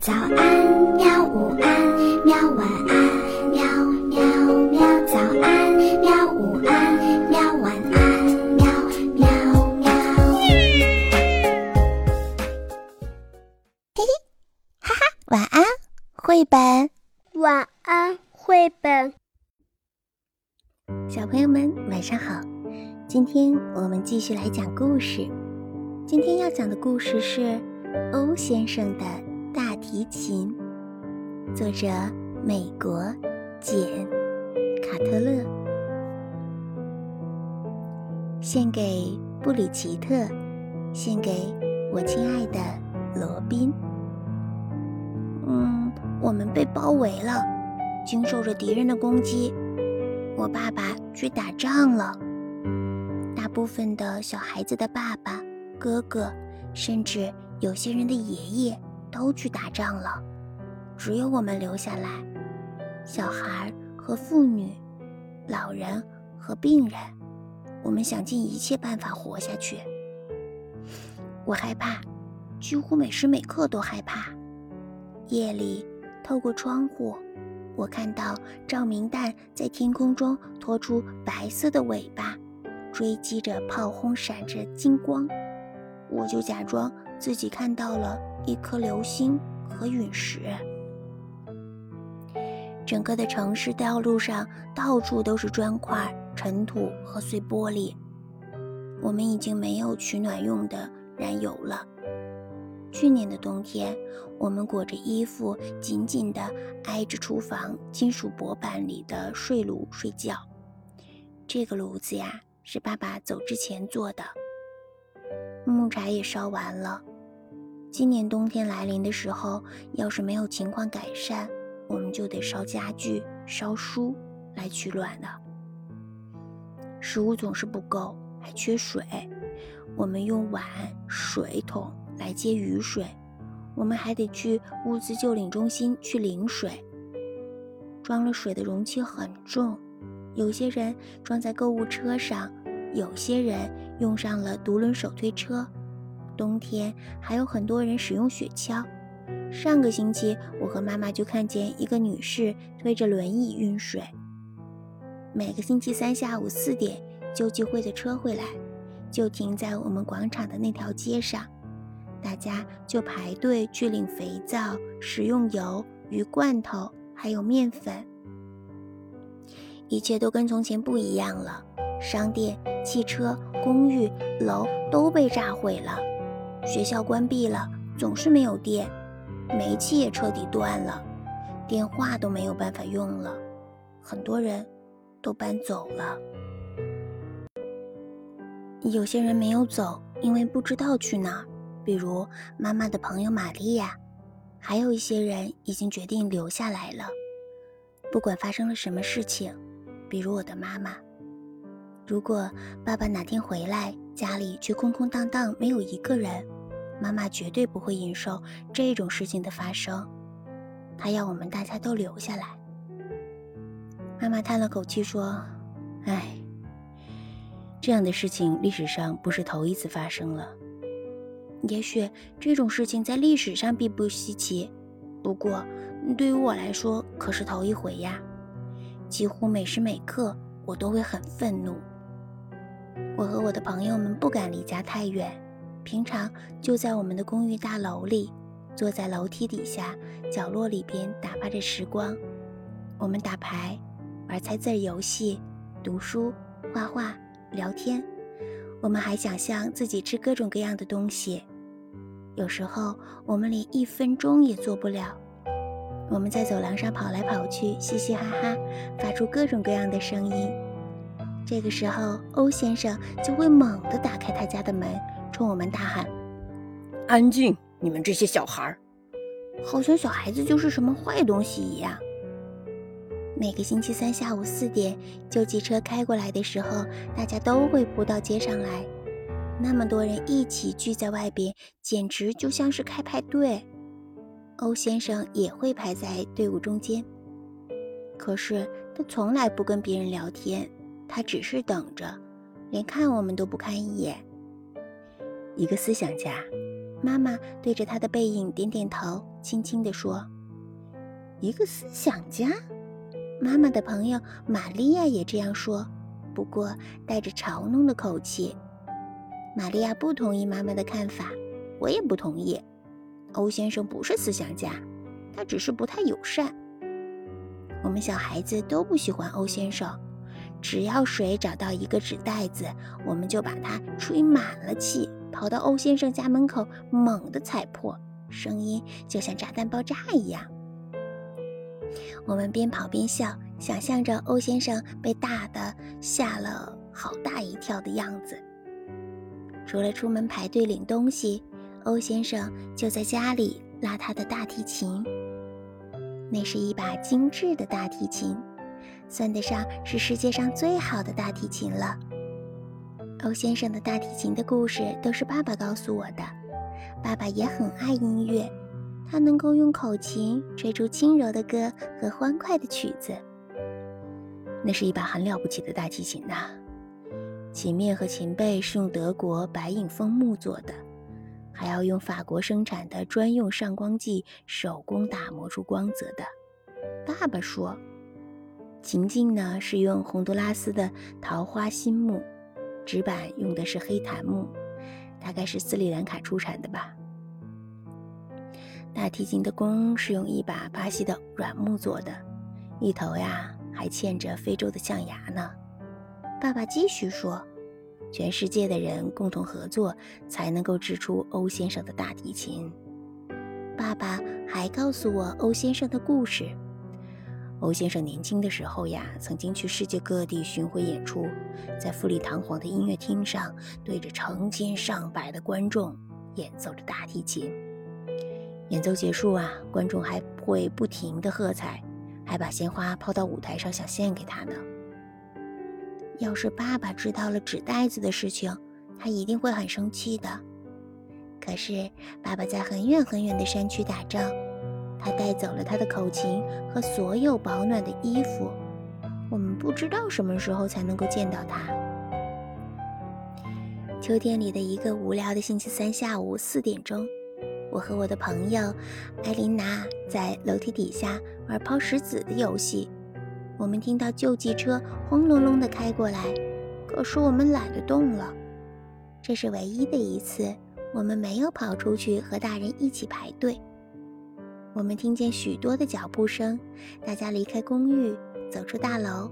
早安，喵！午安，喵！晚安，喵喵喵！早安，喵！午安，喵！晚安，喵喵喵！嘿嘿，哈哈，晚安，绘本。晚安，绘本。小朋友们，晚上好！今天我们继续来讲故事。今天要讲的故事是欧先生的。提琴，作者美国简卡特勒，献给布里奇特，献给我亲爱的罗宾。嗯，我们被包围了，经受着敌人的攻击。我爸爸去打仗了。大部分的小孩子的爸爸、哥哥，甚至有些人的爷爷。都去打仗了，只有我们留下来，小孩和妇女，老人和病人。我们想尽一切办法活下去。我害怕，几乎每时每刻都害怕。夜里，透过窗户，我看到照明弹在天空中拖出白色的尾巴，追击着炮轰，闪着金光。我就假装自己看到了。一颗流星和陨石，整个的城市道路上到处都是砖块、尘土和碎玻璃。我们已经没有取暖用的燃油了。去年的冬天，我们裹着衣服，紧紧地挨着厨房金属薄板里的睡炉睡觉。这个炉子呀，是爸爸走之前做的。木柴也烧完了。今年冬天来临的时候，要是没有情况改善，我们就得烧家具、烧书来取暖了。食物总是不够，还缺水，我们用碗、水桶来接雨水。我们还得去物资救领中心去领水。装了水的容器很重，有些人装在购物车上，有些人用上了独轮手推车。冬天还有很多人使用雪橇。上个星期，我和妈妈就看见一个女士推着轮椅运水。每个星期三下午四点，救济会的车会来，就停在我们广场的那条街上，大家就排队去领肥皂、食用油、鱼罐头，还有面粉。一切都跟从前不一样了，商店、汽车、公寓、楼都被炸毁了。学校关闭了，总是没有电，煤气也彻底断了，电话都没有办法用了，很多人都搬走了。有些人没有走，因为不知道去哪儿，比如妈妈的朋友玛利亚。还有一些人已经决定留下来了，不管发生了什么事情，比如我的妈妈。如果爸爸哪天回来，家里却空空荡荡，没有一个人。妈妈绝对不会忍受这种事情的发生，她要我们大家都留下来。妈妈叹了口气说：“唉，这样的事情历史上不是头一次发生了。也许这种事情在历史上并不稀奇，不过对于我来说可是头一回呀。几乎每时每刻我都会很愤怒。我和我的朋友们不敢离家太远。”平常就在我们的公寓大楼里，坐在楼梯底下角落里边打发着时光。我们打牌、玩猜字游戏、读书、画画、聊天。我们还想象自己吃各种各样的东西。有时候我们连一分钟也做不了。我们在走廊上跑来跑去，嘻嘻哈哈，发出各种各样的声音。这个时候，欧先生就会猛地打开他家的门。冲我们大喊：“安静！你们这些小孩儿，好像小孩子就是什么坏东西一样。”每个星期三下午四点，救济车开过来的时候，大家都会扑到街上来。那么多人一起聚在外边，简直就像是开派对。欧先生也会排在队伍中间，可是他从来不跟别人聊天，他只是等着，连看我们都不看一眼。一个思想家，妈妈对着他的背影点点头，轻轻地说：“一个思想家。”妈妈的朋友玛利亚也这样说，不过带着嘲弄的口气。玛利亚不同意妈妈的看法，我也不同意。欧先生不是思想家，他只是不太友善。我们小孩子都不喜欢欧先生。只要谁找到一个纸袋子，我们就把它吹满了气，跑到欧先生家门口，猛地踩破，声音就像炸弹爆炸一样。我们边跑边笑，想象着欧先生被大的吓了好大一跳的样子。除了出门排队领东西，欧先生就在家里拉他的大提琴。那是一把精致的大提琴，算得上是世界上最好的大提琴了。欧先生的大提琴的故事都是爸爸告诉我的。爸爸也很爱音乐。他能够用口琴吹出轻柔的歌和欢快的曲子。那是一把很了不起的大提琴呐，琴面和琴背是用德国白影枫木做的，还要用法国生产的专用上光剂手工打磨出光泽的。爸爸说，琴颈呢是用洪都拉斯的桃花心木，纸板用的是黑檀木，大概是斯里兰卡出产的吧。大提琴的弓是用一把巴西的软木做的，一头呀还嵌着非洲的象牙呢。爸爸继续说：“全世界的人共同合作，才能够制出欧先生的大提琴。”爸爸还告诉我欧先生的故事。欧先生年轻的时候呀，曾经去世界各地巡回演出，在富丽堂皇的音乐厅上，对着成千上百的观众演奏着大提琴。演奏结束啊，观众还会不停的喝彩，还把鲜花抛到舞台上想献给他呢。要是爸爸知道了纸袋子的事情，他一定会很生气的。可是爸爸在很远很远的山区打仗，他带走了他的口琴和所有保暖的衣服，我们不知道什么时候才能够见到他。秋天里的一个无聊的星期三下午四点钟。我和我的朋友艾琳娜在楼梯底下玩抛石子的游戏。我们听到救济车轰隆隆地开过来，可是我们懒得动了。这是唯一的一次，我们没有跑出去和大人一起排队。我们听见许多的脚步声，大家离开公寓，走出大楼。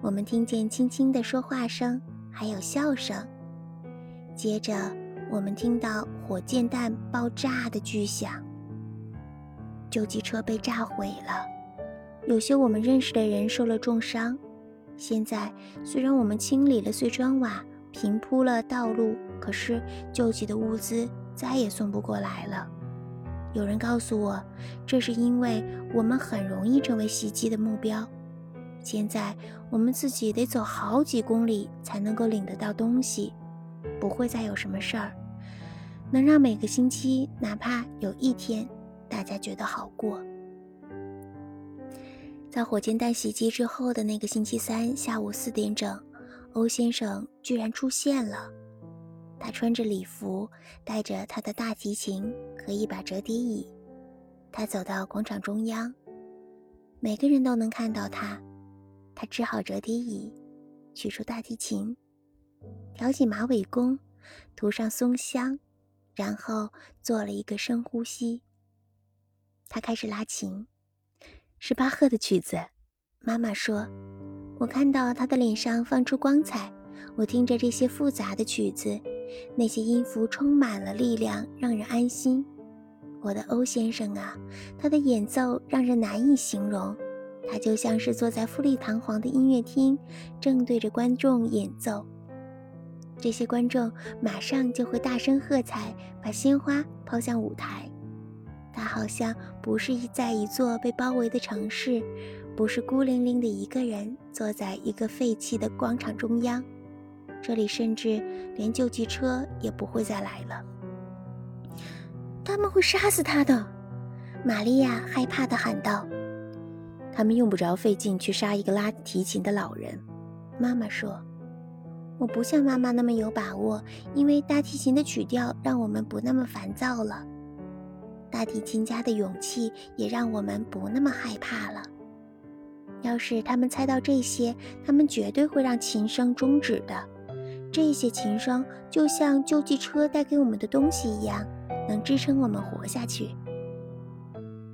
我们听见轻轻的说话声，还有笑声。接着。我们听到火箭弹爆炸的巨响，救济车被炸毁了，有些我们认识的人受了重伤。现在虽然我们清理了碎砖瓦，平铺了道路，可是救济的物资再也送不过来了。有人告诉我，这是因为我们很容易成为袭击的目标。现在我们自己得走好几公里才能够领得到东西。不会再有什么事儿，能让每个星期，哪怕有一天，大家觉得好过。在火箭弹袭击之后的那个星期三下午四点整，欧先生居然出现了。他穿着礼服，带着他的大提琴和一把折叠椅。他走到广场中央，每个人都能看到他。他支好折叠椅，取出大提琴。挑起马尾弓，涂上松香，然后做了一个深呼吸。他开始拉琴，是巴赫的曲子。妈妈说：“我看到他的脸上放出光彩。我听着这些复杂的曲子，那些音符充满了力量，让人安心。我的欧先生啊，他的演奏让人难以形容。他就像是坐在富丽堂皇的音乐厅，正对着观众演奏。”这些观众马上就会大声喝彩，把鲜花抛向舞台。他好像不是在一座被包围的城市，不是孤零零的一个人坐在一个废弃的广场中央。这里甚至连救济车也不会再来了。他们会杀死他的，玛利亚害怕地喊道。他们用不着费劲去杀一个拉提琴的老人，妈妈说。我不像妈妈那么有把握，因为大提琴的曲调让我们不那么烦躁了。大提琴家的勇气也让我们不那么害怕了。要是他们猜到这些，他们绝对会让琴声终止的。这些琴声就像救济车带给我们的东西一样，能支撑我们活下去。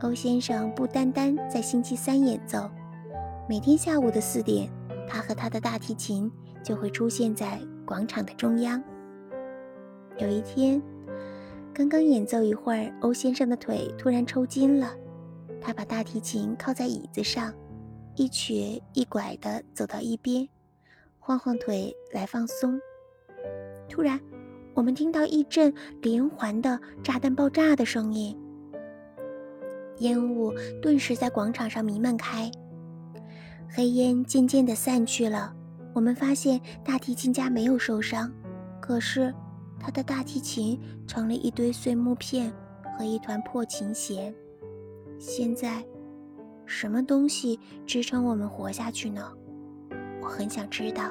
欧先生不单单在星期三演奏，每天下午的四点，他和他的大提琴。就会出现在广场的中央。有一天，刚刚演奏一会儿，欧先生的腿突然抽筋了。他把大提琴靠在椅子上，一瘸一拐地走到一边，晃晃腿来放松。突然，我们听到一阵连环的炸弹爆炸的声音，烟雾顿时在广场上弥漫开，黑烟渐渐地散去了。我们发现大提琴家没有受伤，可是他的大提琴成了一堆碎木片和一团破琴弦。现在，什么东西支撑我们活下去呢？我很想知道。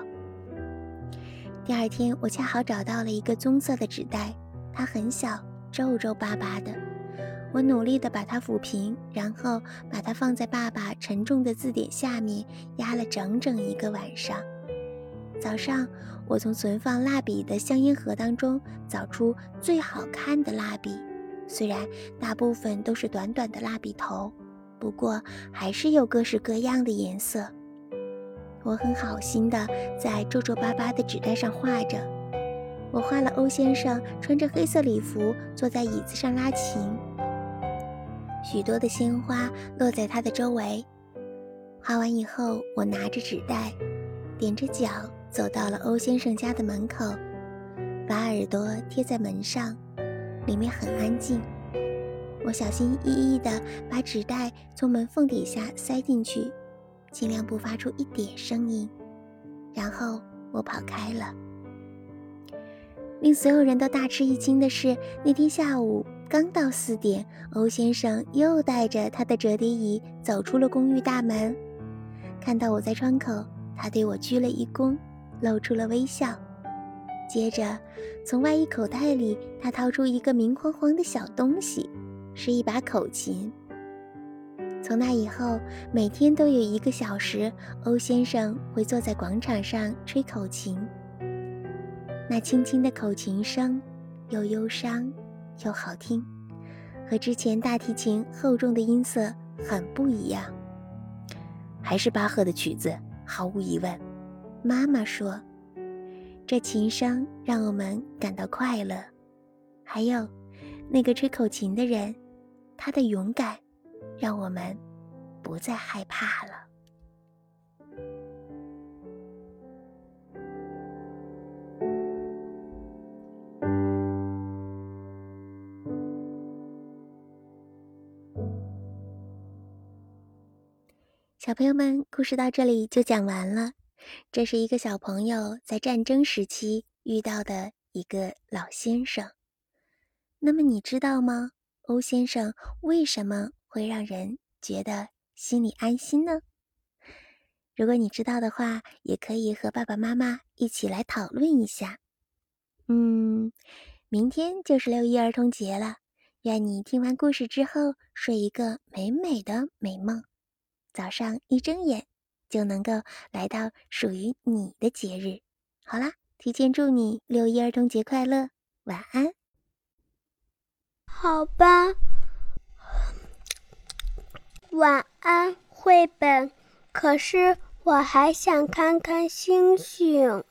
第二天，我恰好找到了一个棕色的纸袋，它很小，皱皱巴巴的。我努力地把它抚平，然后把它放在爸爸沉重的字典下面，压了整整一个晚上。早上，我从存放蜡笔的香烟盒当中找出最好看的蜡笔，虽然大部分都是短短的蜡笔头，不过还是有各式各样的颜色。我很好心的在皱皱巴巴的纸袋上画着，我画了欧先生穿着黑色礼服坐在椅子上拉琴，许多的鲜花落在他的周围。画完以后，我拿着纸袋，踮着脚。走到了欧先生家的门口，把耳朵贴在门上，里面很安静。我小心翼翼地把纸袋从门缝底下塞进去，尽量不发出一点声音。然后我跑开了。令所有人都大吃一惊的是，那天下午刚到四点，欧先生又带着他的折叠椅走出了公寓大门。看到我在窗口，他对我鞠了一躬。露出了微笑，接着从外衣口袋里，他掏出一个明晃晃的小东西，是一把口琴。从那以后，每天都有一个小时，欧先生会坐在广场上吹口琴。那轻轻的口琴声，又忧伤又好听，和之前大提琴厚重的音色很不一样。还是巴赫的曲子，毫无疑问。妈妈说：“这琴声让我们感到快乐，还有那个吹口琴的人，他的勇敢，让我们不再害怕了。”小朋友们，故事到这里就讲完了。这是一个小朋友在战争时期遇到的一个老先生。那么你知道吗？欧先生为什么会让人觉得心里安心呢？如果你知道的话，也可以和爸爸妈妈一起来讨论一下。嗯，明天就是六一儿童节了，愿你听完故事之后睡一个美美的美梦，早上一睁眼。就能够来到属于你的节日。好啦，提前祝你六一儿童节快乐，晚安。好吧，晚安，绘本。可是我还想看看星星。